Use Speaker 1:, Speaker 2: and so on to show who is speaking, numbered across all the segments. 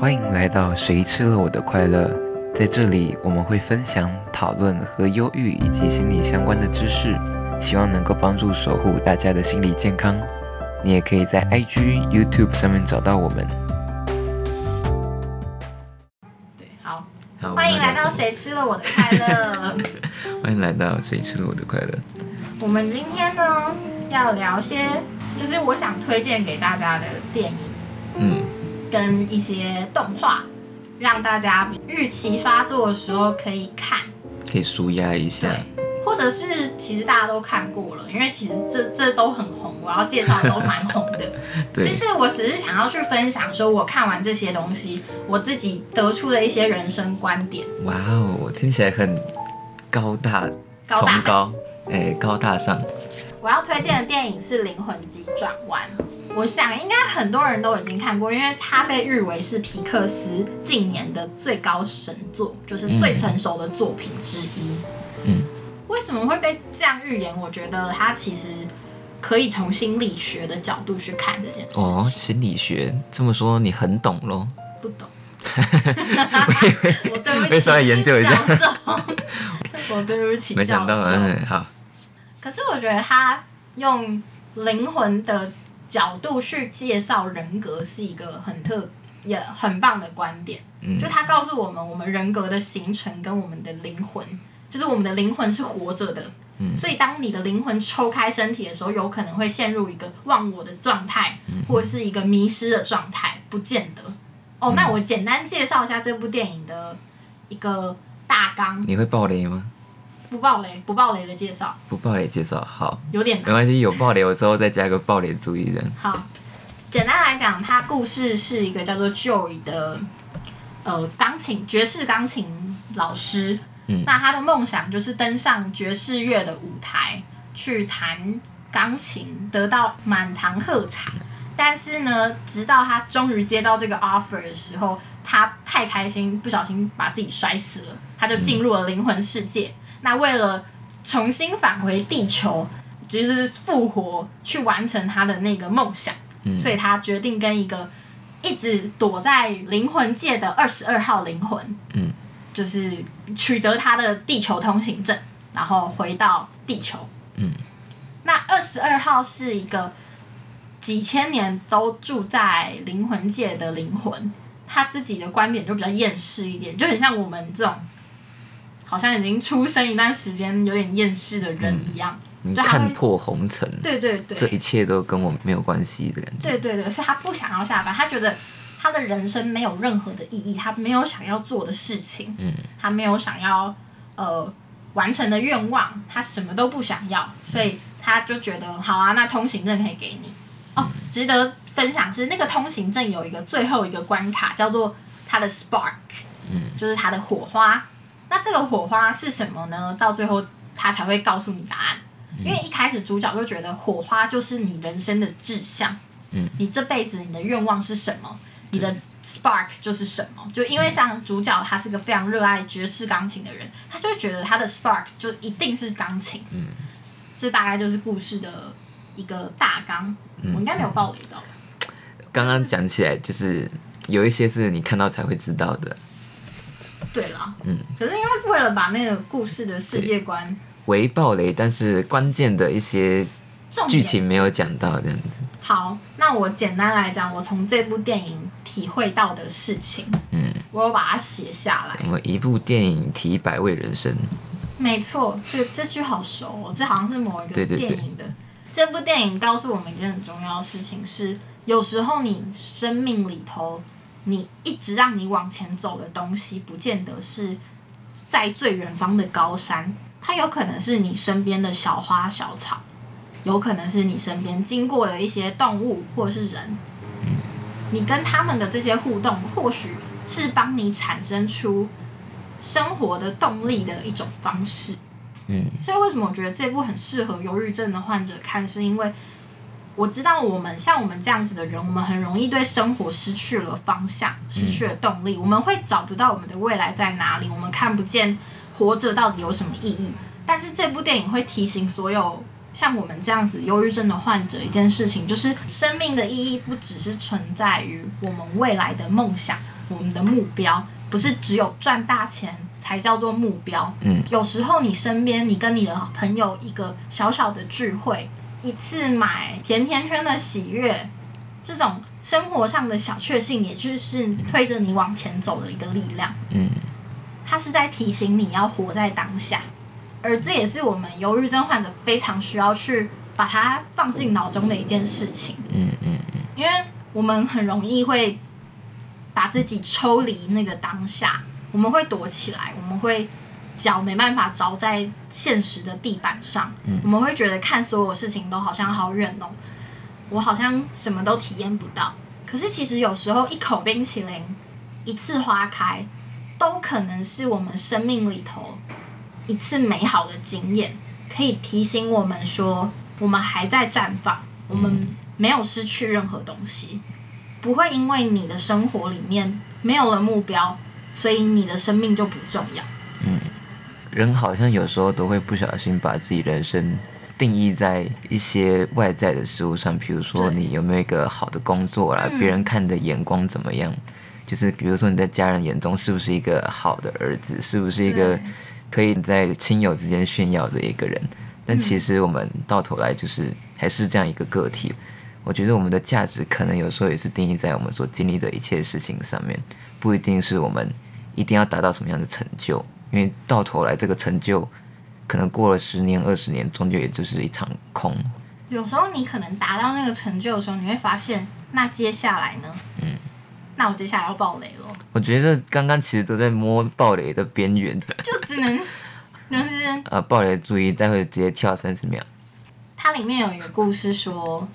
Speaker 1: 欢迎来到谁吃了我的快乐？在这里，我们会分享、讨论和忧郁以及心理相关的知识，希望能够帮助守护大家的心理健康。你也可以在 IG、YouTube 上面找到我们。
Speaker 2: 对，好，
Speaker 1: 好，
Speaker 2: 欢迎来到谁吃了我的快乐。
Speaker 1: 欢迎来到谁吃了我的快乐？
Speaker 2: 我们今天呢要聊些，就是我想推荐给大家的电影
Speaker 1: 嗯，
Speaker 2: 跟一些动画，让大家预期发作的时候可以看，
Speaker 1: 可以舒压一下。
Speaker 2: 或者是其实大家都看过了，因为其实这这都很红，我要介绍的都蛮红的。
Speaker 1: 对
Speaker 2: 就是我只是想要去分享，说我看完这些东西，我自己得出的一些人生观点。
Speaker 1: 哇哦，听起来很高大
Speaker 2: 高大上
Speaker 1: 哎，高大上。
Speaker 2: 我要推荐的电影是《灵魂急转弯》，我想应该很多人都已经看过，因为它被誉为是皮克斯近年的最高神作，就是最成熟的作品之一。
Speaker 1: 嗯，
Speaker 2: 为什么会被这样预言？我觉得它其实可以从心理学的角度去看这件事。
Speaker 1: 哦，心理学这么说你很懂喽？
Speaker 2: 不懂。我对不起，
Speaker 1: 会稍微研究一下
Speaker 2: 教授。我对不起，
Speaker 1: 没想到，好，
Speaker 2: 可是我觉得他用灵魂的角度去介绍人格是一个很特也很棒的观点。
Speaker 1: 嗯
Speaker 2: 就他告诉我们，我们人格的形成跟我们的灵魂，就是我们的灵魂是活着的。
Speaker 1: 嗯
Speaker 2: 所以当你的灵魂抽开身体的时候，有可能会陷入一个忘我的状态，
Speaker 1: 嗯
Speaker 2: 或者是一个迷失的状态，不见得。哦，
Speaker 1: 嗯
Speaker 2: 那我简单介绍一下这部电影的一个大纲，
Speaker 1: 你会爆雷吗？
Speaker 2: 不爆雷，不爆雷的介绍，
Speaker 1: 不爆雷介绍，好，
Speaker 2: 有点难
Speaker 1: 没。关系，有爆雷我之后再加个爆雷注意人。
Speaker 2: 好，简单来讲，它故事是一个叫做 Joy 的呃钢琴爵士钢琴老师。
Speaker 1: 嗯
Speaker 2: 那他的梦想就是登上爵士乐的舞台，去弹钢琴，得到满堂喝彩。但是呢，直到他终于接到这个 offer 的时候，他太开心，不小心把自己摔死了，他就进入了灵魂世界。那为了重新返回地球，就是复活，去完成他的那个梦想，所以他决定跟一个一直躲在灵魂界的二十二号灵魂，
Speaker 1: 嗯，
Speaker 2: 就是取得他的地球通行证，然后回到地球。
Speaker 1: 嗯，
Speaker 2: 那二十二号是一个几千年都住在灵魂界的灵魂，他自己的观点就比较厌世一点，就很像我们这种好像已经出生一段时间有点厌世的人一样。
Speaker 1: 你看破红尘，
Speaker 2: 对对对，
Speaker 1: 这一切都跟我没有关系的感觉。
Speaker 2: 对对对，所以他不想要下班，他觉得他的人生没有任何的意义，他没有想要做的事情，
Speaker 1: 嗯，
Speaker 2: 他没有想要呃完成的愿望，他什么都不想要，所以他就觉得好啊，那通行证可以给你。哦，值得分享是那个通行证有一个最后一个关卡叫做他的 spark，
Speaker 1: 嗯，
Speaker 2: 就是他的火花。那这个火花是什么呢？到最后他才会告诉你答案。因为一开始主角就觉得火花就是你人生的志向，
Speaker 1: 嗯，
Speaker 2: 你这辈子你的愿望是什么？你的 spark 就是什么？就因为像主角他是个非常热爱爵士钢琴的人，他就会觉得他的 spark 就一定是钢琴，
Speaker 1: 嗯，
Speaker 2: 这大概就是故事的一个大纲。
Speaker 1: 嗯
Speaker 2: 我应该没有暴雷到，
Speaker 1: 刚刚讲起来，就是有一些是你看到才会知道的，
Speaker 2: 对了，
Speaker 1: 嗯，
Speaker 2: 可是因为为了把那个故事的世界观
Speaker 1: 为暴雷，但是关键的一些剧情没有讲到这样子。
Speaker 2: 好，那我简单来讲，我从这部电影体会到的事情，
Speaker 1: 嗯，
Speaker 2: 我有把它写下来。
Speaker 1: 我们一部电影提百味人生，
Speaker 2: 没错，这这句好熟哦，这好像是某一个
Speaker 1: 对对对。
Speaker 2: 电影的。这部电影告诉我们一件很重要的事情是，有时候你生命里头，你一直让你往前走的东西，不见得是在最远方的高山，它有可能是你身边的小花小草，有可能是你身边经过的一些动物或者是人，你跟他们的这些互动，或许是帮你产生出生活的动力的一种方式。
Speaker 1: 嗯，
Speaker 2: 所以为什么我觉得这部很适合忧郁症的患者看，是因为我知道我们像我们这样子的人，我们很容易对生活失去了方向，失去了动力，我们会找不到我们的未来在哪里，我们看不见活着到底有什么意义。但是这部电影会提醒所有像我们这样子忧郁症的患者一件事情，就是生命的意义不只是存在于我们未来的梦想，我们的目标，不是只有赚大钱才叫做目标。
Speaker 1: 嗯，
Speaker 2: 有时候你身边，你跟你的朋友一个小小的聚会，一次买甜甜圈的喜悦，这种生活上的小确幸，也就是推着你往前走的一个力量。
Speaker 1: 嗯，
Speaker 2: 它是在提醒你要活在当下，而这也是我们忧郁症患者非常需要去把它放进脑中的一件事情。
Speaker 1: 嗯嗯嗯，
Speaker 2: 因为我们很容易会把自己抽离那个当下，我们会躲起来，我们会脚没办法着在现实的地板上，
Speaker 1: 嗯
Speaker 2: 我们会觉得看所有事情都好像好远哦，我好像什么都体验不到。可是其实有时候一口冰淇淋，一次花开，都可能是我们生命里头一次美好的经验，可以提醒我们说，我们还在绽放，我们没有失去任何东西，不会因为你的生活里面没有了目标，所以你的生命就不重要。
Speaker 1: 人好像有时候都会不小心把自己人生定义在一些外在的事物上，比如说你有没有一个好的工作啦，
Speaker 2: 嗯
Speaker 1: 别人看你的眼光怎么样，就是比如说你在家人眼中是不是一个好的儿子，是不是一个可以在亲友之间炫耀的一个人。但其实我们到头来就是还是这样一个个体。我觉得我们的价值可能有时候也是定义在我们所经历的一切事情上面，不一定是我们一定要达到什么样的成就，因为到头来这个成就可能过了十年、二十年，终究也就是一场空。
Speaker 2: 有时候你可能达到那个成就的时候，你会发现，那接下来呢？嗯，那我接下来要爆雷了，
Speaker 1: 我觉得刚刚其实都在摸暴雷的边缘，
Speaker 2: 就只能 就是
Speaker 1: 呃，暴雷注意，待会直接跳三十秒。
Speaker 2: 它里面有一个故事说，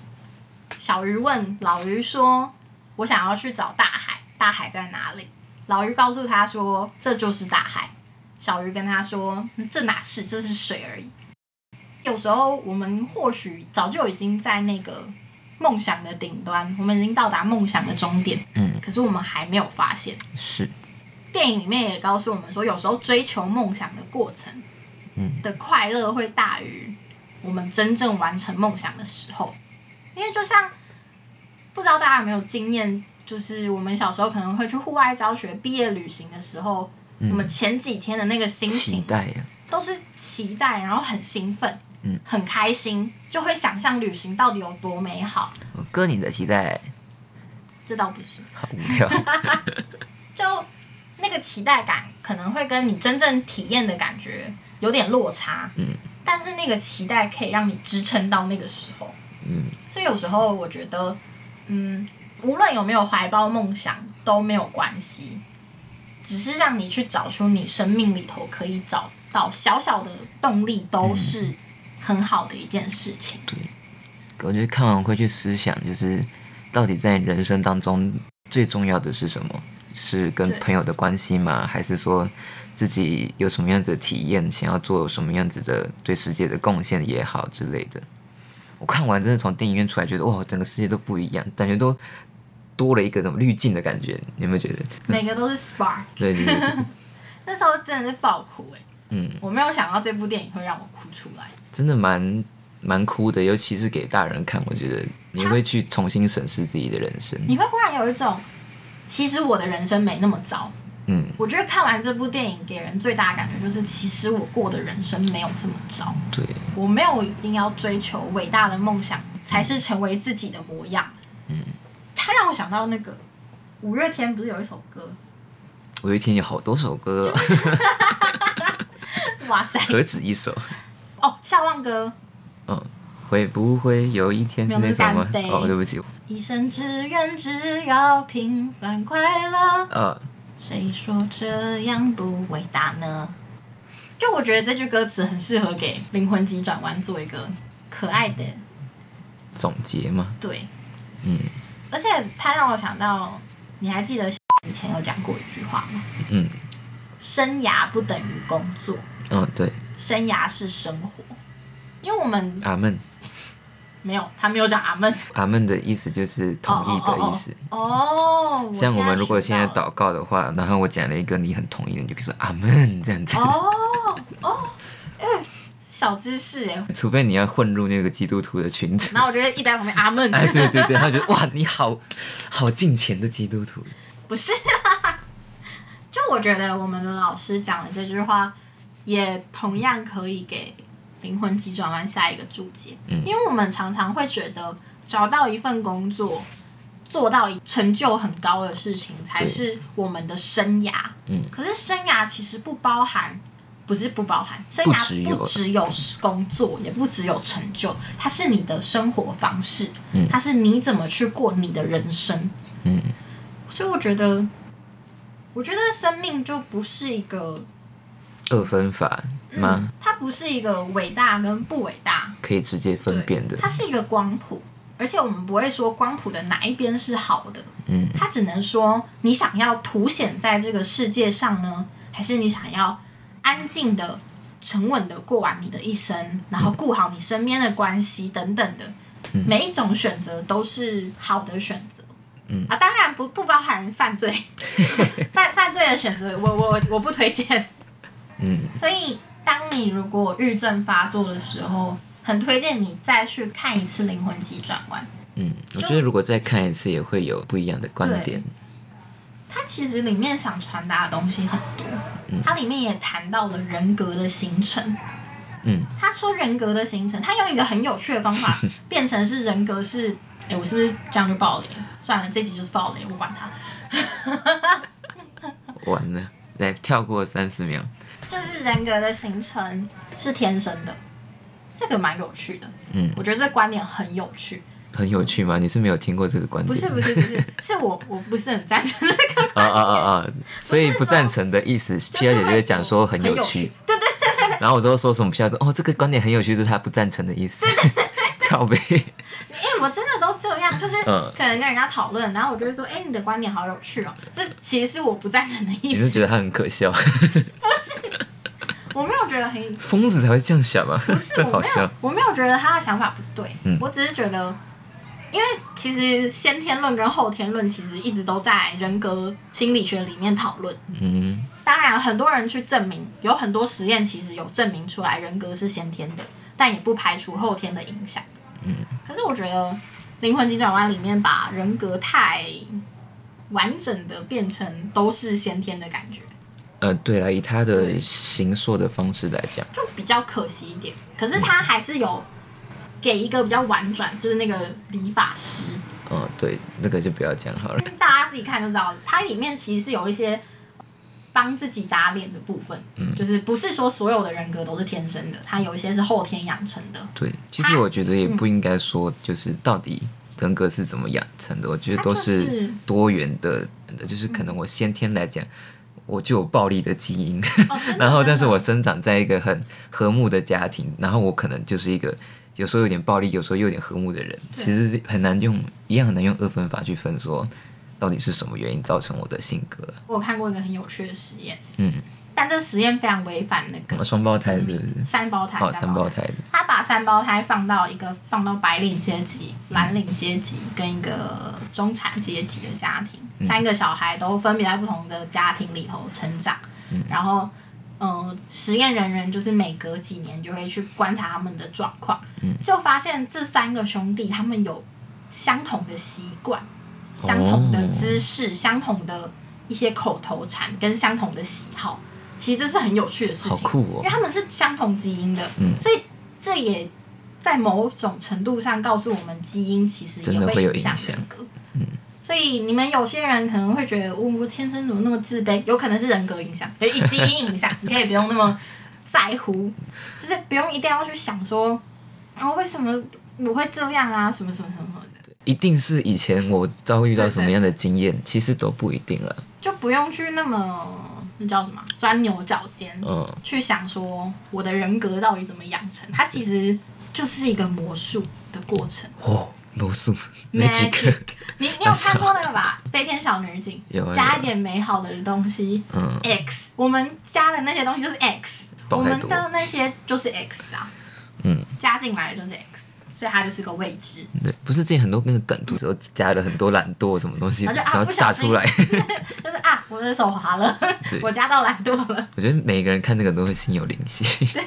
Speaker 2: 小鱼问老鱼说：“我想要去找大海，大海在哪里？”老鱼告诉他说：“这就是大海。”小鱼跟他说：“嗯这哪是，这是水而已。”有时候我们或许早就已经在那个梦想的顶端，我们已经到达梦想的终点，
Speaker 1: 嗯，
Speaker 2: 可是我们还没有发现。
Speaker 1: 是，
Speaker 2: 电影里面也告诉我们说，有时候追求梦想的过程，
Speaker 1: 嗯
Speaker 2: 的快乐会大于我们真正完成梦想的时候。因为就像不知道大家有没有经验，就是我们小时候可能会去户外教学、毕业旅行的时候，我们前几天的那个心
Speaker 1: 情期
Speaker 2: 情
Speaker 1: 待呀、
Speaker 2: 都是期待，然后很兴奋，
Speaker 1: 嗯，
Speaker 2: 很开心，就会想象旅行到底有多美好。
Speaker 1: 我割你的期待，
Speaker 2: 这倒不是，
Speaker 1: 好无聊。
Speaker 2: 就那个期待感可能会跟你真正体验的感觉有点落差，
Speaker 1: 嗯，
Speaker 2: 但是那个期待可以让你支撑到那个时候，
Speaker 1: 嗯，
Speaker 2: 所以有时候我觉得，嗯，无论有没有怀抱梦想都没有关系，只是让你去找出你生命里头可以找到小小的动力，都是很好的一件事情。
Speaker 1: 对我觉得看完会去思想，就是到底在人生当中最重要的是什么？是跟朋友的关系吗？还是说自己有什么样子的体验，想要做什么样子的对世界的贡献也好之类的？我看完真的从电影院出来，觉得哇，整个世界都不一样，感觉都多了一个什么滤镜的感觉，你有没有觉得？
Speaker 2: 每个都是 spark，
Speaker 1: 对对 对，
Speaker 2: 那时候真的是爆哭哎、
Speaker 1: 嗯，
Speaker 2: 我没有想到这部电影会让我哭出来。
Speaker 1: 真的蛮蛮哭的，尤其是给大人看，我觉得你会去重新审视自己的人生。
Speaker 2: 你会忽然有一种，其实我的人生没那么糟。
Speaker 1: 嗯，
Speaker 2: 我觉得看完这部电影，给人最大的感觉就是，其实我过的人生没有这么糟。
Speaker 1: 对，
Speaker 2: 我没有一定要追求伟大的梦想，才是成为自己的模样。
Speaker 1: 嗯，
Speaker 2: 它让我想到那个五月天不是有一首歌？
Speaker 1: 五月天有好多首歌，
Speaker 2: 哇塞！
Speaker 1: 何止一首？
Speaker 2: 哦，笑忘歌，
Speaker 1: 嗯，会不会有一天那首吗
Speaker 2: 那是干？杯
Speaker 1: 哦，对不起，
Speaker 2: 一生只愿只要平凡快乐。
Speaker 1: 呃，
Speaker 2: 谁说这样不伟大呢？就我觉得这句歌词很适合给灵魂急转弯做一个可爱的
Speaker 1: 总结嘛，
Speaker 2: 对，
Speaker 1: 嗯
Speaker 2: 而且他让我想到，你还记得以前有讲过一句话吗？
Speaker 1: 嗯
Speaker 2: 生涯不等于工作，
Speaker 1: 嗯，对，
Speaker 2: 生涯是生活。因为我们
Speaker 1: 阿门，
Speaker 2: 没有，他没有讲阿门，
Speaker 1: 阿门的意思就是同意的意思。
Speaker 2: 哦。哦
Speaker 1: 像我们如果现在祷告的话，然后我讲了一个你很同意的，你就可以说阿门这样子。
Speaker 2: 哦哦，哎、小知识哎。
Speaker 1: 除非你要混入那个基督徒的群子。
Speaker 2: 然后我觉得一直在旁边阿门。
Speaker 1: 哎，对对对，他觉得哇，你好好敬虔的基督徒。
Speaker 2: 不是、啊，就我觉得我们的老师讲的这句话，也同样可以给灵魂急转弯下一个注解。
Speaker 1: 嗯
Speaker 2: 因为我们常常会觉得找到一份工作，做到成就很高的事情才是我们的生涯。
Speaker 1: 嗯，
Speaker 2: 可是生涯其实不包含。不是不包含，生涯
Speaker 1: 不只有
Speaker 2: 不只有工作，也不只有成就，它是你的生活方式，
Speaker 1: 嗯
Speaker 2: 它是你怎么去过你的人生。
Speaker 1: 嗯，
Speaker 2: 所以我觉得，我觉得生命就不是一个
Speaker 1: 二分法吗？
Speaker 2: 它不是一个伟大跟不伟大，
Speaker 1: 可以直接分辨的
Speaker 2: 它。是一个光谱，而且我们不会说光谱的哪一边是好的，
Speaker 1: 嗯，
Speaker 2: 它只能说你想要凸显在这个世界上呢，还是你想要安静的、沉稳的过完你的一生，然后顾好你身边的关系等等的，每一种选择都是好的选择。
Speaker 1: 嗯
Speaker 2: 啊，当然不不包含犯罪，犯犯罪的选择，我我我不推荐。
Speaker 1: 嗯，
Speaker 2: 所以，当你如果郁症发作的时候，很推荐你再去看一次《灵魂急转弯》。
Speaker 1: 嗯，我觉得如果再看一次，也会有不一样的观点。
Speaker 2: 它其实里面想传达的东西很多，它里面也谈到了人格的形成。
Speaker 1: 嗯，
Speaker 2: 他说人格的形成，他用一个很有趣的方法 变成是人格是，哎、我是不是这样就爆雷？算了，这集就是爆雷，我管他。
Speaker 1: 完了，来跳过三十秒。
Speaker 2: 就是人格的形成是天生的，这个蛮有趣的。
Speaker 1: 嗯，
Speaker 2: 我觉得这个观点很有趣。
Speaker 1: 很有趣吗？你是没有听过这个观点？
Speaker 2: 不是不是不是，是我我不是很赞成这个观点
Speaker 1: 啊 啊啊啊！所以不赞成的意思皮尔姐就会讲说很有趣，
Speaker 2: 对对对，
Speaker 1: 然后我之后说什么皮尔姐说哦，这个观点很有趣，就是她不赞成的意思。靠背，
Speaker 2: 因为我真的都这样，就是
Speaker 1: 嗯
Speaker 2: 可能跟人家讨论，然后我就会说，哎、你的观点好有趣哦，这其实是我不赞成的意思，
Speaker 1: 你是觉得他很可笑？
Speaker 2: 不是我没有觉得很
Speaker 1: 疯子才会这样想吧？
Speaker 2: 不是
Speaker 1: 真好笑
Speaker 2: 我没有。我没有觉得他的想法不对，
Speaker 1: 嗯
Speaker 2: 我只是觉得，因为其实先天论跟后天论其实一直都在人格心理学里面讨论。
Speaker 1: 嗯
Speaker 2: 当然，很多人去证明，有很多实验其实有证明出来人格是先天的，但也不排除后天的影响。
Speaker 1: 嗯，
Speaker 2: 可是我觉得《灵魂急转弯》里面把人格太完整的变成都是先天的感觉，
Speaker 1: 呃，对了，以他的
Speaker 2: 对
Speaker 1: 形塑的方式来讲，
Speaker 2: 就比较可惜一点。可是他还是有给一个比较婉转，就是那个理发师，
Speaker 1: 嗯，对，那个就不要讲好了。
Speaker 2: 大家自己看就知道，它里面其实是有一些帮自己打脸的部分，嗯就是不是说所有的人格都是天生的，它有一些是后天养成的。
Speaker 1: 对，其实我觉得也不应该说，就是到底人格是怎么养成的，我觉得都
Speaker 2: 是
Speaker 1: 多元的，就是可能我先天来讲。我就有暴力的基因，
Speaker 2: 哦
Speaker 1: 然后但是我生长在一个很和睦的家庭，然后我可能就是一个有时候有点暴力，有时候又有点和睦的人，其实很难用一样很难用二分法去分说到底是什么原因造成我的性格。
Speaker 2: 我有看过一个很有趣的实验，
Speaker 1: 嗯，
Speaker 2: 但这个实验非常违反那个
Speaker 1: 双胞胎是不是？
Speaker 2: 三胞胎。
Speaker 1: 哦，三胞胎的，
Speaker 2: 他把三胞胎放到一个放到白领阶级、蓝领阶级跟一个中产阶级的家庭，三个小孩都分别在不同的家庭里头成长，然后。嗯，实验人员就是每隔几年就会去观察他们的状况，就发现这三个兄弟他们有相同的习惯、相同的姿势、相同的一些口头禅跟相同的喜好。其实这是很有趣的事情，
Speaker 1: 哦
Speaker 2: 因为！他们是相同基因的，
Speaker 1: 嗯
Speaker 2: 所以这也在某种程度上告诉我们，基因其实也
Speaker 1: 会有
Speaker 2: 影响
Speaker 1: 影响
Speaker 2: 人格。所以你们有些人可能会觉得，我、我天生怎么那么自卑？有可能是人格影响，对，以基因影响，你可以不用那么在乎，就是不用一定要去想说，啊，为什么我会这样啊，什么什么什么什么的，
Speaker 1: 一定是以前我遭遇到什么样的经验，其实都不一定了。
Speaker 2: 就不用去那么那叫什么钻牛角尖，
Speaker 1: 嗯，
Speaker 2: 去想说我的人格到底怎么养成，它其实就是一个魔术的过程。
Speaker 1: 哦，魔术，magic，
Speaker 2: 你你有看过那个吧？飞天小女警，
Speaker 1: 有
Speaker 2: 加一点美好的东西
Speaker 1: 嗯
Speaker 2: ，，X，我们加的那些东西就是 X，我们的那些就是 X 啊，
Speaker 1: 嗯，
Speaker 2: 加进来的就是 X，所以它就是个未知。
Speaker 1: 对，不是之前很多那个梗图时候加了很多懒惰什么东西，
Speaker 2: 然后
Speaker 1: 炸出来。
Speaker 2: 就是啊，我的手滑了，我加到懒惰了。
Speaker 1: 我觉得每个人看这个都会心有灵犀。
Speaker 2: 对，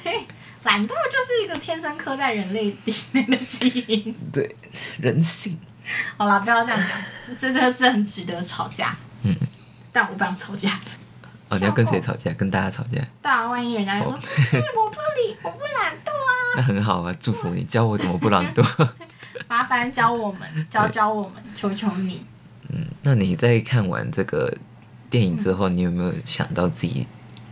Speaker 2: 懒惰就是一个天生刻在人类里面的基因。
Speaker 1: 对，人性。
Speaker 2: 好啦，不要这样讲，这这这这很值得吵架。
Speaker 1: 嗯，
Speaker 2: 但我不想吵架。
Speaker 1: 哦，你要跟谁吵架？跟大家吵架？
Speaker 2: 大万一人家就说、我不理，我不懒惰啊，
Speaker 1: 那很好啊，祝福你，教我怎么不懒惰。
Speaker 2: 麻烦教我们，教教我们，求求你。
Speaker 1: 嗯那你在看完这个电影之后，你有没有想到自己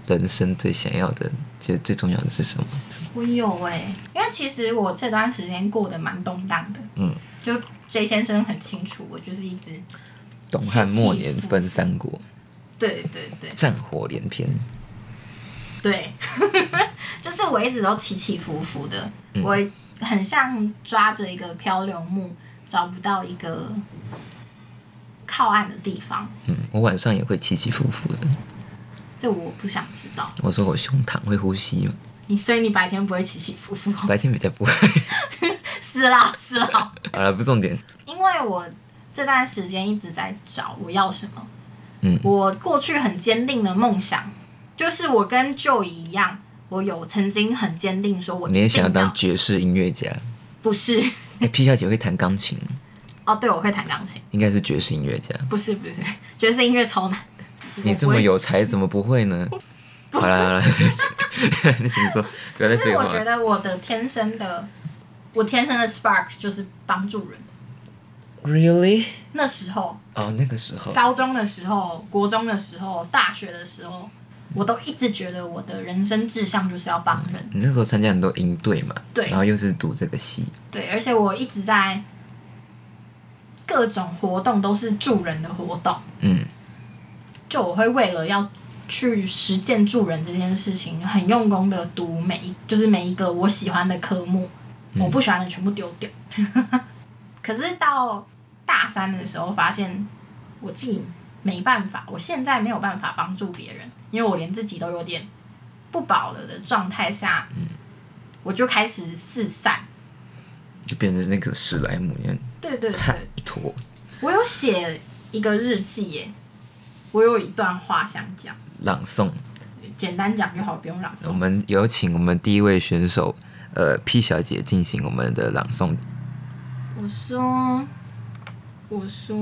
Speaker 1: 人生最想要的，就是最重要的是什么？
Speaker 2: 我有哎、因为其实我这段时间过得蛮动荡的，
Speaker 1: 嗯，
Speaker 2: 就 J 先生很清楚，我就是一直
Speaker 1: 东汉末年分三国，
Speaker 2: 对对对
Speaker 1: 战火连篇。
Speaker 2: 对，就是我一直都起起伏伏的，
Speaker 1: 嗯
Speaker 2: 我很像抓着一个漂流木，找不到一个靠岸的地方。
Speaker 1: 嗯，我晚上也会起起伏伏的。
Speaker 2: 这我不想知道。
Speaker 1: 我说我胸膛会呼吸吗，
Speaker 2: 你所以你白天不会起起伏伏，
Speaker 1: 白天比较不会。
Speaker 2: 死啦死啦。
Speaker 1: 好了，不重点。
Speaker 2: 因为我这段时间一直在找我要什么。
Speaker 1: 嗯
Speaker 2: 我过去很坚定的梦想，就是我跟 Joey 一样，我有曾经很坚定说我
Speaker 1: 你也想要当爵士音乐家？
Speaker 2: 不是
Speaker 1: 哎、P 小姐会弹钢琴，
Speaker 2: 哦，对，我会弹钢琴，
Speaker 1: 应该是爵士音乐家。
Speaker 2: 不是不是，爵士音乐超难
Speaker 1: 你这么有才，怎么不会呢？好 啦好啦，你 请说，不要再废话
Speaker 2: 可是我觉。得我的天生的，我天生的 spark 就是帮助人。
Speaker 1: Really？
Speaker 2: 那时候，
Speaker 1: 哦，那个时候，
Speaker 2: 高中的时候、国中的时候、大学的时候，我都一直觉得我的人生志向就是要帮人。
Speaker 1: 你那时候参加很多营队嘛，
Speaker 2: 对
Speaker 1: 然后又是读这个系，
Speaker 2: 对，而且我一直在各种活动都是助人的活动，
Speaker 1: 嗯，
Speaker 2: 就我会为了要去实践助人这件事情，很用功的读每一就是每一个我喜欢的科目，我不喜欢的全部丢掉。可是到大三的时候，发现我自己没办法，我现在没有办法帮助别人，因为我连自己都有点不保了的状态下，嗯我就开始四散。
Speaker 1: 就变成那个史莱姆一样，
Speaker 2: 对对
Speaker 1: 啪
Speaker 2: 对，
Speaker 1: 一坨
Speaker 2: 我有写一个日记耶，我有一段话想讲，
Speaker 1: 朗诵。
Speaker 2: 简单讲就好，不用朗诵。
Speaker 1: 我们有请我们第一位选手，呃，P 小姐进行我们的朗诵。
Speaker 2: 我说，我说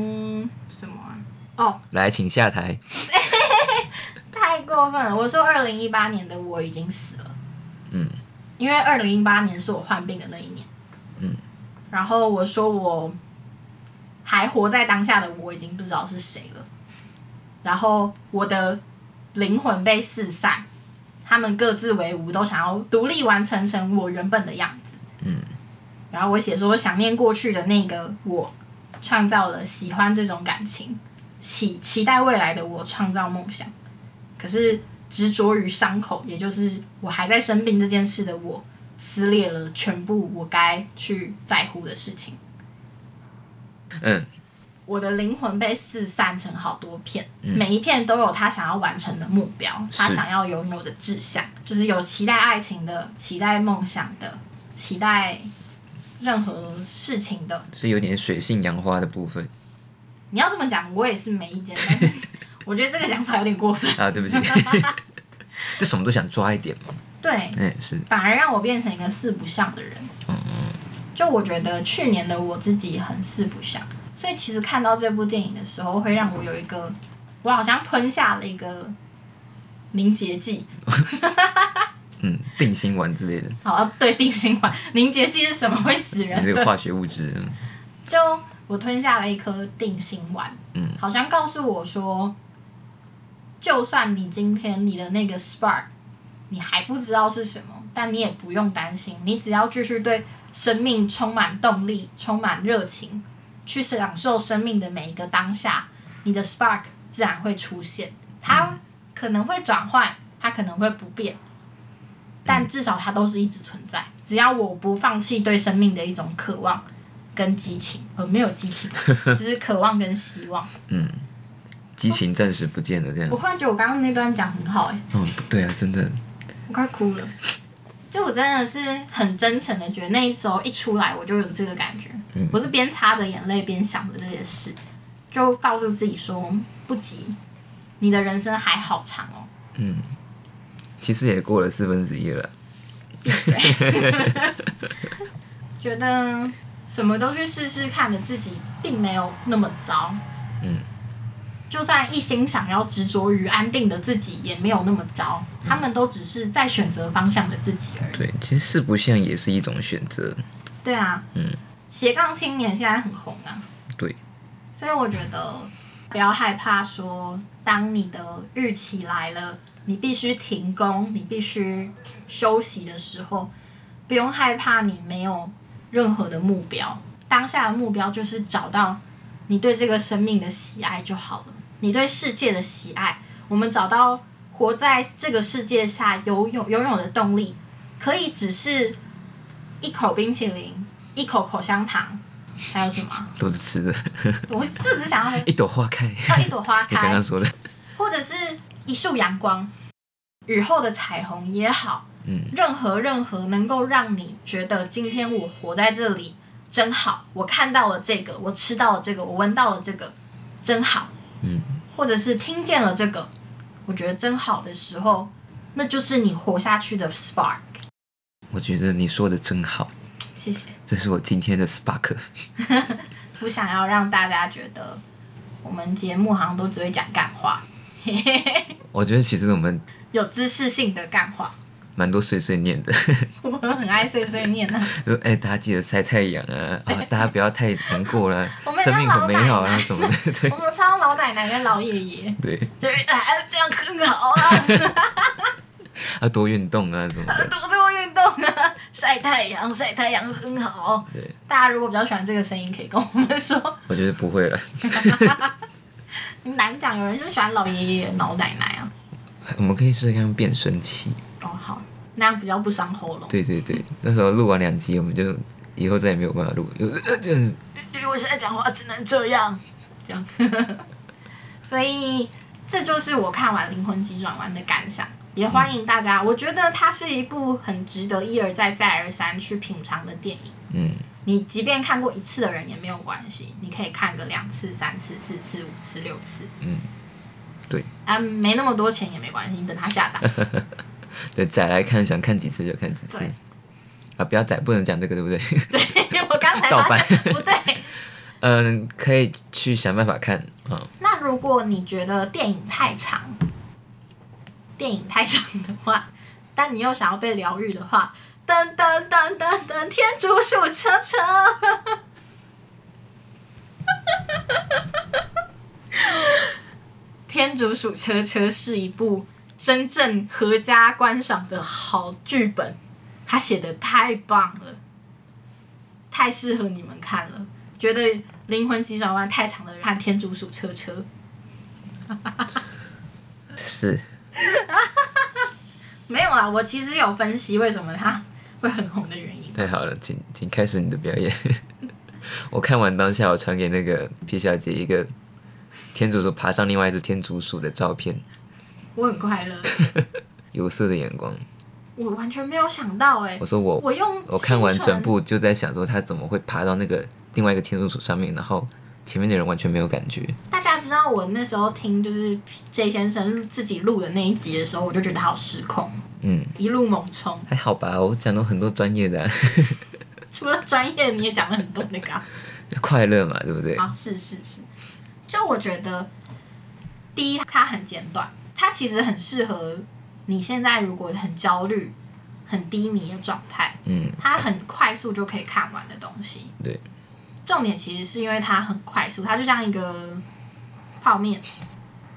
Speaker 2: 什么啊？哦，
Speaker 1: 来，请下台。
Speaker 2: 太过分了！我说二零一八年的我已经死了，
Speaker 1: 嗯，
Speaker 2: 因为二零一八年是我患病的那一年，
Speaker 1: 嗯，
Speaker 2: 然后我说我还活在当下的我已经不知道是谁了，然后我的灵魂被四散，他们各自为伍，都想要独立完成成我原本的样子，
Speaker 1: 嗯，
Speaker 2: 然后我写说想念过去的那个我，创造了喜欢这种感情，期期待未来的我创造梦想。可是执着于伤口，也就是我还在生病这件事的我，撕裂了全部我该去在乎的事情。
Speaker 1: 嗯，
Speaker 2: 我的灵魂被四散成好多片，每一片都有他想要完成的目标，他想要拥有的志向，就是有期待爱情的，期待梦想的，期待任何事情的。
Speaker 1: 是有点水性杨花的部分。
Speaker 2: 你要这么讲，我也是没意见，但 是我觉得这个想法有点过分。
Speaker 1: 啊，对不起，就什么都想抓一点嘛。
Speaker 2: 对，
Speaker 1: 嗯，是，
Speaker 2: 反而让我变成一个四不像的人。就我觉得去年的我自己很四不像，所以其实看到这部电影的时候，会让我有一个，我好像吞下了一个凝结剂。
Speaker 1: 嗯，定心丸之类的，
Speaker 2: 好，对，定心丸，凝结剂是什么？会死
Speaker 1: 你
Speaker 2: 人
Speaker 1: 这个
Speaker 2: 的？
Speaker 1: 化学物质，嗯。
Speaker 2: 就我吞下了一颗定心丸，
Speaker 1: 嗯，
Speaker 2: 好像告诉我说，就算你今天你的那个 spark，你还不知道是什么，但你也不用担心，你只要继续对生命充满动力、充满热情，去享受生命的每一个当下，你的 spark 自然会出现。它可能会转换，它可能会不变，但至少它都是一直存在。只要我不放弃对生命的一种渴望跟激情，呃，没有激情，就是渴望跟希望。
Speaker 1: 嗯激情暂时不见了，这样
Speaker 2: 我。忽然觉得我刚刚那段讲很好、欸，
Speaker 1: 嗯，不对啊，真的，
Speaker 2: 我快哭了。就我真的是很真诚的觉得那一时候一出来我就有这个感觉，
Speaker 1: 嗯。
Speaker 2: 我是边擦着眼泪边想着这些事，就告诉自己说不急，你的人生还好长哦，嗯。
Speaker 1: 其实也过了四分之一了。
Speaker 2: 觉得什么都去试试看的自己并没有那么糟，
Speaker 1: 嗯，
Speaker 2: 就算一心想要执着于安定的自己，也没有那么糟。他们都只是在选择方向的自己而已。
Speaker 1: 对，其实四不像也是一种选择。
Speaker 2: 对啊，
Speaker 1: 嗯，
Speaker 2: 斜杠青年现在很红啊。
Speaker 1: 对，
Speaker 2: 所以我觉得不要害怕说，当你的日期来了，你必须停工，你必须休息的时候，不用害怕你没有任何的目标。当下的目标就是找到你对这个生命的喜爱就好了，你对世界的喜爱。我们找到活在这个世界下游泳游泳的动力，可以只是一口冰淇淋，一口口香糖，还有什么？
Speaker 1: 都是吃的。
Speaker 2: 我就只想要
Speaker 1: 一朵花开，
Speaker 2: 要一朵花开。
Speaker 1: 你刚刚，说的，
Speaker 2: 或者是一束阳光，雨后的彩虹也好，
Speaker 1: 嗯，
Speaker 2: 任何任何能够让你觉得今天我活在这里真好，我看到了这个，我吃到了这个，我闻到了这个，真好，
Speaker 1: 嗯，
Speaker 2: 或者是听见了这个，我觉得真好的时候，那就是你活下去的 spark。
Speaker 1: 我觉得你说的真好，
Speaker 2: 谢谢，
Speaker 1: 这是我今天的 spark。
Speaker 2: 不想要让大家觉得我们节目好像都只会讲干话，
Speaker 1: 我觉得其实我们
Speaker 2: 有知识性的干话。
Speaker 1: 蛮多碎碎念的，
Speaker 2: 我们很爱碎碎念啊。
Speaker 1: 就哎、大家记得晒太阳啊，啊，大家不要太难过了生命很美好啊，什么的，对。
Speaker 2: 我们超老奶奶跟老爷爷，
Speaker 1: 对，
Speaker 2: 对，哎，这样很好啊，
Speaker 1: 要多运动啊，什么的，
Speaker 2: 多多运动啊，晒太阳，晒太阳很好。
Speaker 1: 对，
Speaker 2: 大家如果比较喜欢这个声音，可以跟我们说。
Speaker 1: 我觉得不会了，
Speaker 2: 难讲，有人就喜欢老爷爷、老奶奶啊。
Speaker 1: 我们可以试试看变声器，
Speaker 2: 哦，好，那样比较不伤喉咙。
Speaker 1: 对对对，那时候录完两集，我们就以后再也没有办法录，有呃这样子，
Speaker 2: 因为我现在讲话只能这样，这样。所以这就是我看完《灵魂急转弯》的感想，也欢迎大家。我觉得它是一部很值得一而再、再而三去品尝的电影。
Speaker 1: 嗯，
Speaker 2: 你即便看过一次的人也没有关系，你可以看个两次、三次、四次、五次、六次。
Speaker 1: 嗯，对，
Speaker 2: 啊，没那么多钱也没关系，你等它下档。
Speaker 1: 对，再来看，想看几次就看几次，啊，不要宰，不能讲这个，对不对？
Speaker 2: 对我刚才 发
Speaker 1: 盗版
Speaker 2: 现不对。
Speaker 1: 嗯，可以去想办法看嗯、
Speaker 2: 那如果你觉得电影太长，电影太长的话，但你又想要被疗愈的话，噔噔噔噔噔，天竺鼠车车。天竺鼠车车是一部真正合家观赏的好剧本，它写的太棒了，太适合你们看了。觉得灵魂急转弯太长的人看天竺鼠车车，
Speaker 1: 是，
Speaker 2: 没有啦，我其实有分析为什么他会很红的原因。
Speaker 1: 太好了，请请开始你的表演。我看完当下，我传给那个皮小姐一个天竺鼠爬上另外一只天竺鼠的照片，
Speaker 2: 我很快乐，
Speaker 1: 有色的眼光。
Speaker 2: 我完全没有想到哎、
Speaker 1: 我说我
Speaker 2: 我用
Speaker 1: 我看完整部就在想说，他怎么会爬到那个另外一个天竺鼠上面，然后前面的人完全没有感觉。
Speaker 2: 大家知道我那时候听就是 J 先生自己录的那一集的时候，我就觉得他好失控，
Speaker 1: 嗯，
Speaker 2: 一路猛冲。
Speaker 1: 还好吧，我讲了很多专业的、啊，
Speaker 2: 除了专业，你也讲了很多那个啊、
Speaker 1: 快乐嘛，对不对？
Speaker 2: 啊，是是是，就我觉得，第一，它很简短，它其实很适合你现在如果很焦虑、很低迷的状态，
Speaker 1: 嗯，
Speaker 2: 它很快速就可以看完的东西。
Speaker 1: 对，
Speaker 2: 重点其实是因为它很快速，它就像一个泡面，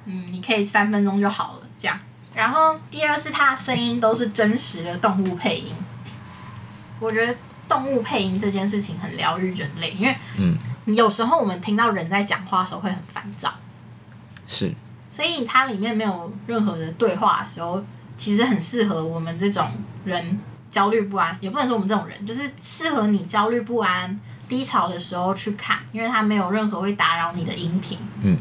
Speaker 2: 嗯，你可以三分钟就好了这样。然后第二是它的声音都是真实的动物配音，我觉得动物配音这件事情很疗愈人类，因为
Speaker 1: 嗯，
Speaker 2: 有时候我们听到人在讲话的时候会很烦躁，
Speaker 1: 是，
Speaker 2: 所以它里面没有任何的对话的时候，其实很适合我们这种人焦虑不安，也不能说我们这种人，就是适合你焦虑不安、低潮的时候去看，因为它没有任何会打扰你的音频。
Speaker 1: 嗯，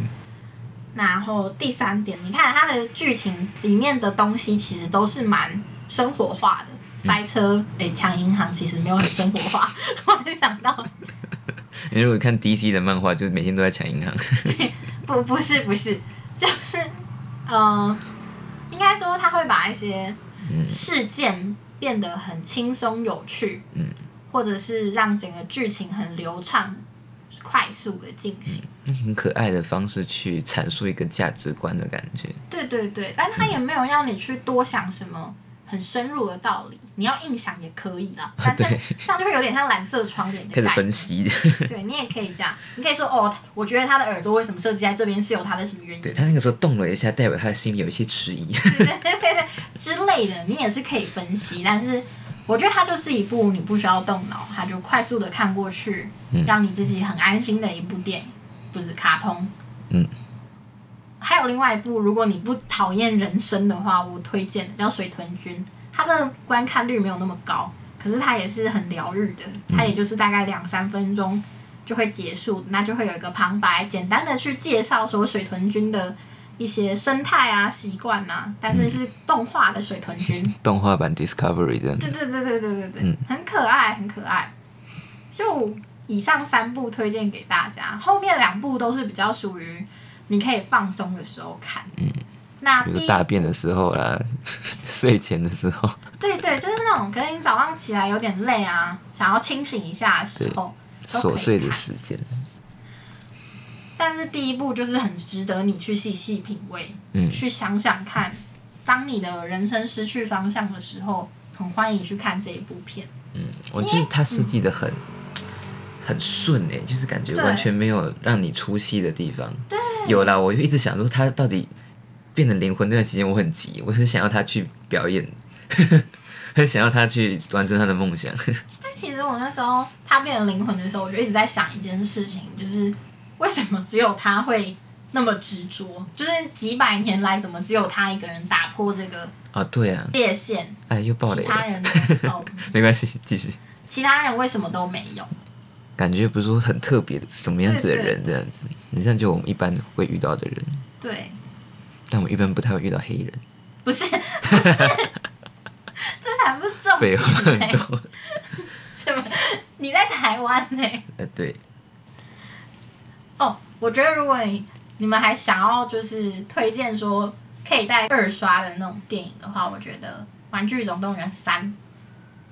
Speaker 2: 然后第三点，你看它的剧情里面的东西其实都是蛮生活化的。塞车，诶，抢银行其实没有很生活化，我没想到，
Speaker 1: 你如果看 DC 的漫画，就每天都在抢银行。
Speaker 2: 不，不是，不是，就是，嗯、应该说他会把一些
Speaker 1: 嗯。
Speaker 2: 事件变得很轻松有趣，
Speaker 1: 嗯，
Speaker 2: 或者是让整个剧情很流畅，快速的进行。
Speaker 1: 很可爱的方式去阐述一个价值观的感觉。
Speaker 2: 对对对，但他也没有让你去多想什么很深入的道理，你要硬想也可以啦。但这样就会有点像蓝色窗帘的
Speaker 1: 开始。分析，
Speaker 2: 对你也可以这样，你可以说哦，我觉得他的耳朵为什么设计在这边是有他的什么原因，
Speaker 1: 对他那个时候动了一下，代表他的心里有一些迟疑。
Speaker 2: 对对对对之类的，你也是可以分析。但是我觉得它就是一部你不需要动脑，它就快速的看过去，
Speaker 1: 嗯
Speaker 2: 让你自己很安心的一部电影，不是卡通。
Speaker 1: 嗯。
Speaker 2: 还有另外一部，如果你不讨厌人生的话，我推荐的叫《水豚君》，它的观看率没有那么高，可是它也是很疗愈的，它也就是大概两三分钟就会结束，那就会有一个旁白，简单的去介绍说水豚君的一些生态啊、习惯啊，但是是动画的水豚君，
Speaker 1: 动画版 Discovery 这样
Speaker 2: 对对对对对对对，
Speaker 1: 嗯。
Speaker 2: 很可爱，很可爱。就以上三部推荐给大家，后面两部都是比较属于你可以放松的时候看。嗯，那
Speaker 1: 比如
Speaker 2: 第一
Speaker 1: 大便的时候啦，睡前的时候，
Speaker 2: 对对，就是那种可能你早上起来有点累啊，想要清醒一下的时候，都可以
Speaker 1: 琐碎的
Speaker 2: 看
Speaker 1: 时间。
Speaker 2: 但是第一部就是很值得你去细细品味，
Speaker 1: 嗯
Speaker 2: 去想想看，当你的人生失去方向的时候，很欢迎去看这一部片。
Speaker 1: 嗯我觉得他设计的很很顺诶，就是感觉完全没有让你出戏的地方。对，有啦，我就一直想说他到底变成灵魂那段期间，我很急，我很想要他去表演，很想要他去完成他的梦想。
Speaker 2: 但其实我那时候他变成灵魂的时候，我就一直在想一件事情，就是为什么只有他会那么执着？就是几百年来，怎么只有他一个人打破这个
Speaker 1: 啊，对啊，
Speaker 2: 界限？
Speaker 1: 哎，又爆雷了，
Speaker 2: 其他人哦，
Speaker 1: 没关系，继续。
Speaker 2: 其他人为什么都没有？
Speaker 1: 感觉不是说很特别的什么样子的人这样子，你像就我们一般会遇到的人，
Speaker 2: 对，
Speaker 1: 但我们一般不太会遇到黑人。
Speaker 2: 不是，不是，这才不是重
Speaker 1: 废
Speaker 2: 点
Speaker 1: 话很、多，
Speaker 2: 什么？你在台湾呢、
Speaker 1: 呃，对，
Speaker 2: 哦，我觉得如果你你们还想要就是推荐说可以在二刷的那种电影的话，我觉得《玩具总动员三》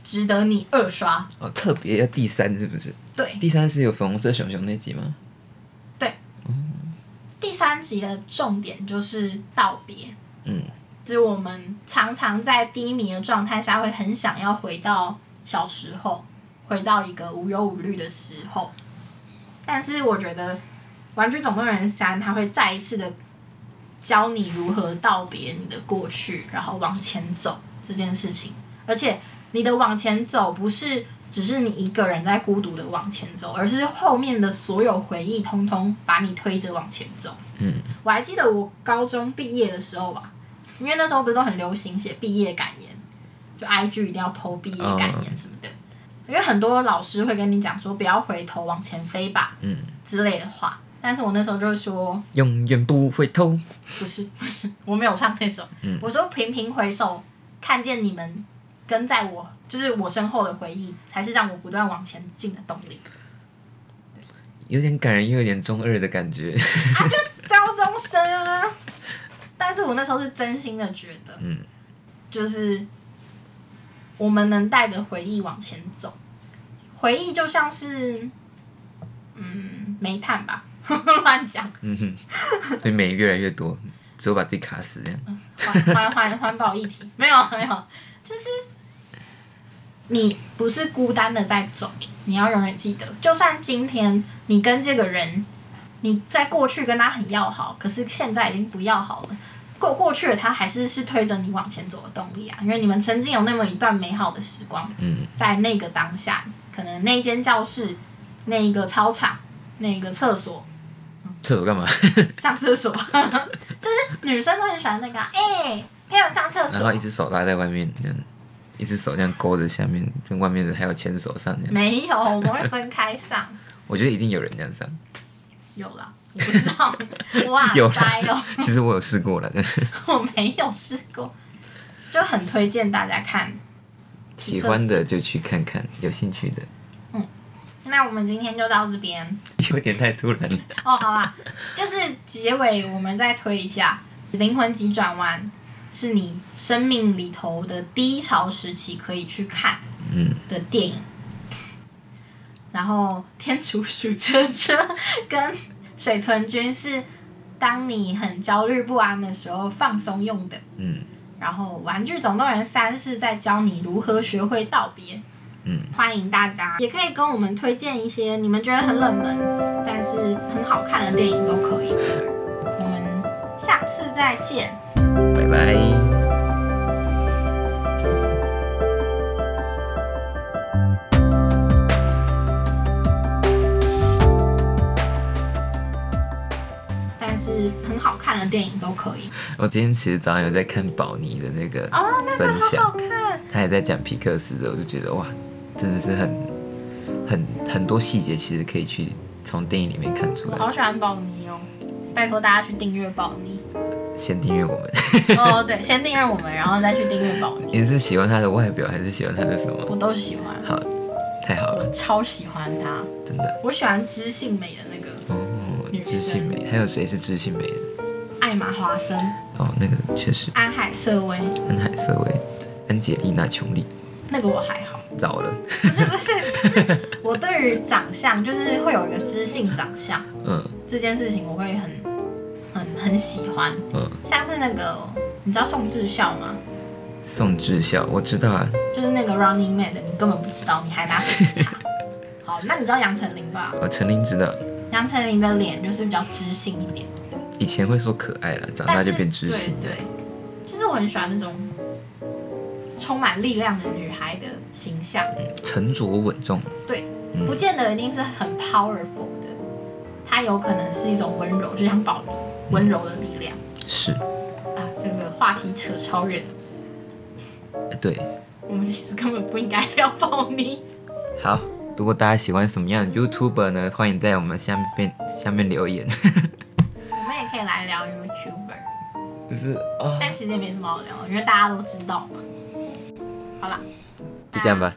Speaker 2: 值得你二刷。
Speaker 1: 哦，特别要第三是不是？
Speaker 2: 对，
Speaker 1: 第三是有粉红色熊熊那集吗？
Speaker 2: 对第三集的重点就是道别，
Speaker 1: 嗯，
Speaker 2: 就是我们常常在低迷的状态下，会很想要回到小时候，回到一个无忧无虑的时候。但是我觉得《玩具总动员三》它会再一次的教你如何道别你的过去，然后往前走这件事情。而且你的往前走不是只是你一个人在孤独的往前走，而是后面的所有回忆通通把你推着往前走。
Speaker 1: 嗯，
Speaker 2: 我还记得我高中毕业的时候吧，因为那时候不是都很流行写毕业感言，就 IG 一定要 PO 毕业感言什么的。因为很多老师会跟你讲说不要回头往前飞吧，
Speaker 1: 嗯，
Speaker 2: 之类的话。但是我那时候就说
Speaker 1: 永远不回头。
Speaker 2: 不是不是，我没有唱那首。
Speaker 1: 嗯
Speaker 2: 我说频频回首，看见你们跟在我就是我身后的回忆，才是让我不断往前进的动力。
Speaker 1: 有点感人，又有点中二的感觉。
Speaker 2: 啊，就是高中生啊。但是我那时候是真心的觉得，
Speaker 1: 嗯，
Speaker 2: 就是我们能带着回忆往前走，回忆就像是嗯煤炭吧，乱讲，
Speaker 1: 嗯哼，对美越来越多，只有把自己卡死这样。
Speaker 2: 环环环环保议题没有没有，就是你不是孤单的在走，你要永远记得，就算今天你跟这个人，你在过去跟他很要好，可是现在已经不要好了。过过去的他还是是推着你往前走的动力啊，因为你们曾经有那么一段美好的时光，
Speaker 1: 嗯，
Speaker 2: 在那个当下，可能那间教室、那一个操场、那一个厕所、
Speaker 1: 厕所干嘛？
Speaker 2: 上厕所，就是女生都很喜欢那个啊，哎、陪我上厕所
Speaker 1: 然后一。只手拉在外面，这样，一只手这样勾着下面，跟外面的还有牵手上这样。
Speaker 2: 没有，我们会分开上。
Speaker 1: 我觉得一定有人这样上。
Speaker 2: 有啦，我不知道，哇
Speaker 1: 有啦
Speaker 2: 塞哦，
Speaker 1: 其实我有试过了，但是
Speaker 2: 我没有试过，就很推荐大家看。
Speaker 1: 喜欢的就去看看，有兴趣的。
Speaker 2: 那我们今天就到这边
Speaker 1: 有点太突然了。
Speaker 2: 哦，好啦，就是结尾我们再推一下《灵魂急转弯》，是你生命里头的低潮时期可以去看
Speaker 1: 嗯，
Speaker 2: 的电影。然后天竺鼠车车跟水豚君是当你很焦虑不安的时候放松用的。
Speaker 1: 嗯
Speaker 2: 然后《玩具总动员三》是在教你如何学会道别。
Speaker 1: 嗯，
Speaker 2: 欢迎大家，也可以跟我们推荐一些你们觉得很冷门，但是很好看的电影都可以。我们下次再见。
Speaker 1: 拜拜。
Speaker 2: 但是很好看的电影都可以。
Speaker 1: 我今天其实早上有在看宝妮的那个
Speaker 2: 哦，那个好
Speaker 1: 分享，
Speaker 2: 好看。
Speaker 1: 他还在讲皮克斯的，我就觉得哇，真的是很很很多细节，其实可以去从电影里面看出来。
Speaker 2: 我好喜欢宝妮哦，拜托大家去订阅宝妮。
Speaker 1: 先订阅我们，
Speaker 2: 哦，对，先订阅我们，然后再去订阅宝妮。
Speaker 1: 你是喜欢他的外表，还是喜欢他的什么？
Speaker 2: 我都喜欢，
Speaker 1: 好，太好
Speaker 2: 我
Speaker 1: 了，
Speaker 2: 超喜欢她。
Speaker 1: 真的。
Speaker 2: 我喜欢知性美的那个
Speaker 1: 哦，知性美，还有谁是知性美的？
Speaker 2: 艾玛华森、
Speaker 1: 哦，那个确实，
Speaker 2: 安海瑟薇，
Speaker 1: 安海瑟薇、安吉丽娜·琼丽，
Speaker 2: 那个我还好。
Speaker 1: 老了，
Speaker 2: 不是不是不是，我对于长相就是会有一个知性长相
Speaker 1: 嗯
Speaker 2: 这件事情，我会很很很喜欢。
Speaker 1: 嗯。
Speaker 2: 像是那个，你知道宋智孝吗？
Speaker 1: 宋智孝，我知道啊，
Speaker 2: 就是那个 Running Man 的，你根本不知道，你还拿手机查。好，那你知道杨丞琳吧？
Speaker 1: 我陈琳知道，
Speaker 2: 杨丞琳的脸就是比较知性一点，
Speaker 1: 以前会说可爱了，长大就变知性。
Speaker 2: 对对，就是我很喜欢那种充满力量的女孩的形象。
Speaker 1: 沉着稳重，
Speaker 2: 对，
Speaker 1: 嗯
Speaker 2: 不见得一定是很 powerful 的，它有可能是一种温柔，就像宝妮温柔的力量、
Speaker 1: 是，
Speaker 2: 啊。这个话题扯超远，
Speaker 1: 呃对，
Speaker 2: 我们其实根本不应该聊宝妮。
Speaker 1: 好。如果大家喜欢什么样的 YouTuber 呢？欢迎在我们下面下面留言。
Speaker 2: 我们也可以来聊 YouTuber，
Speaker 1: 就是啊，
Speaker 2: 但其实也没什么好聊的，因为大家都知道嘛。好
Speaker 1: 了，再见吧。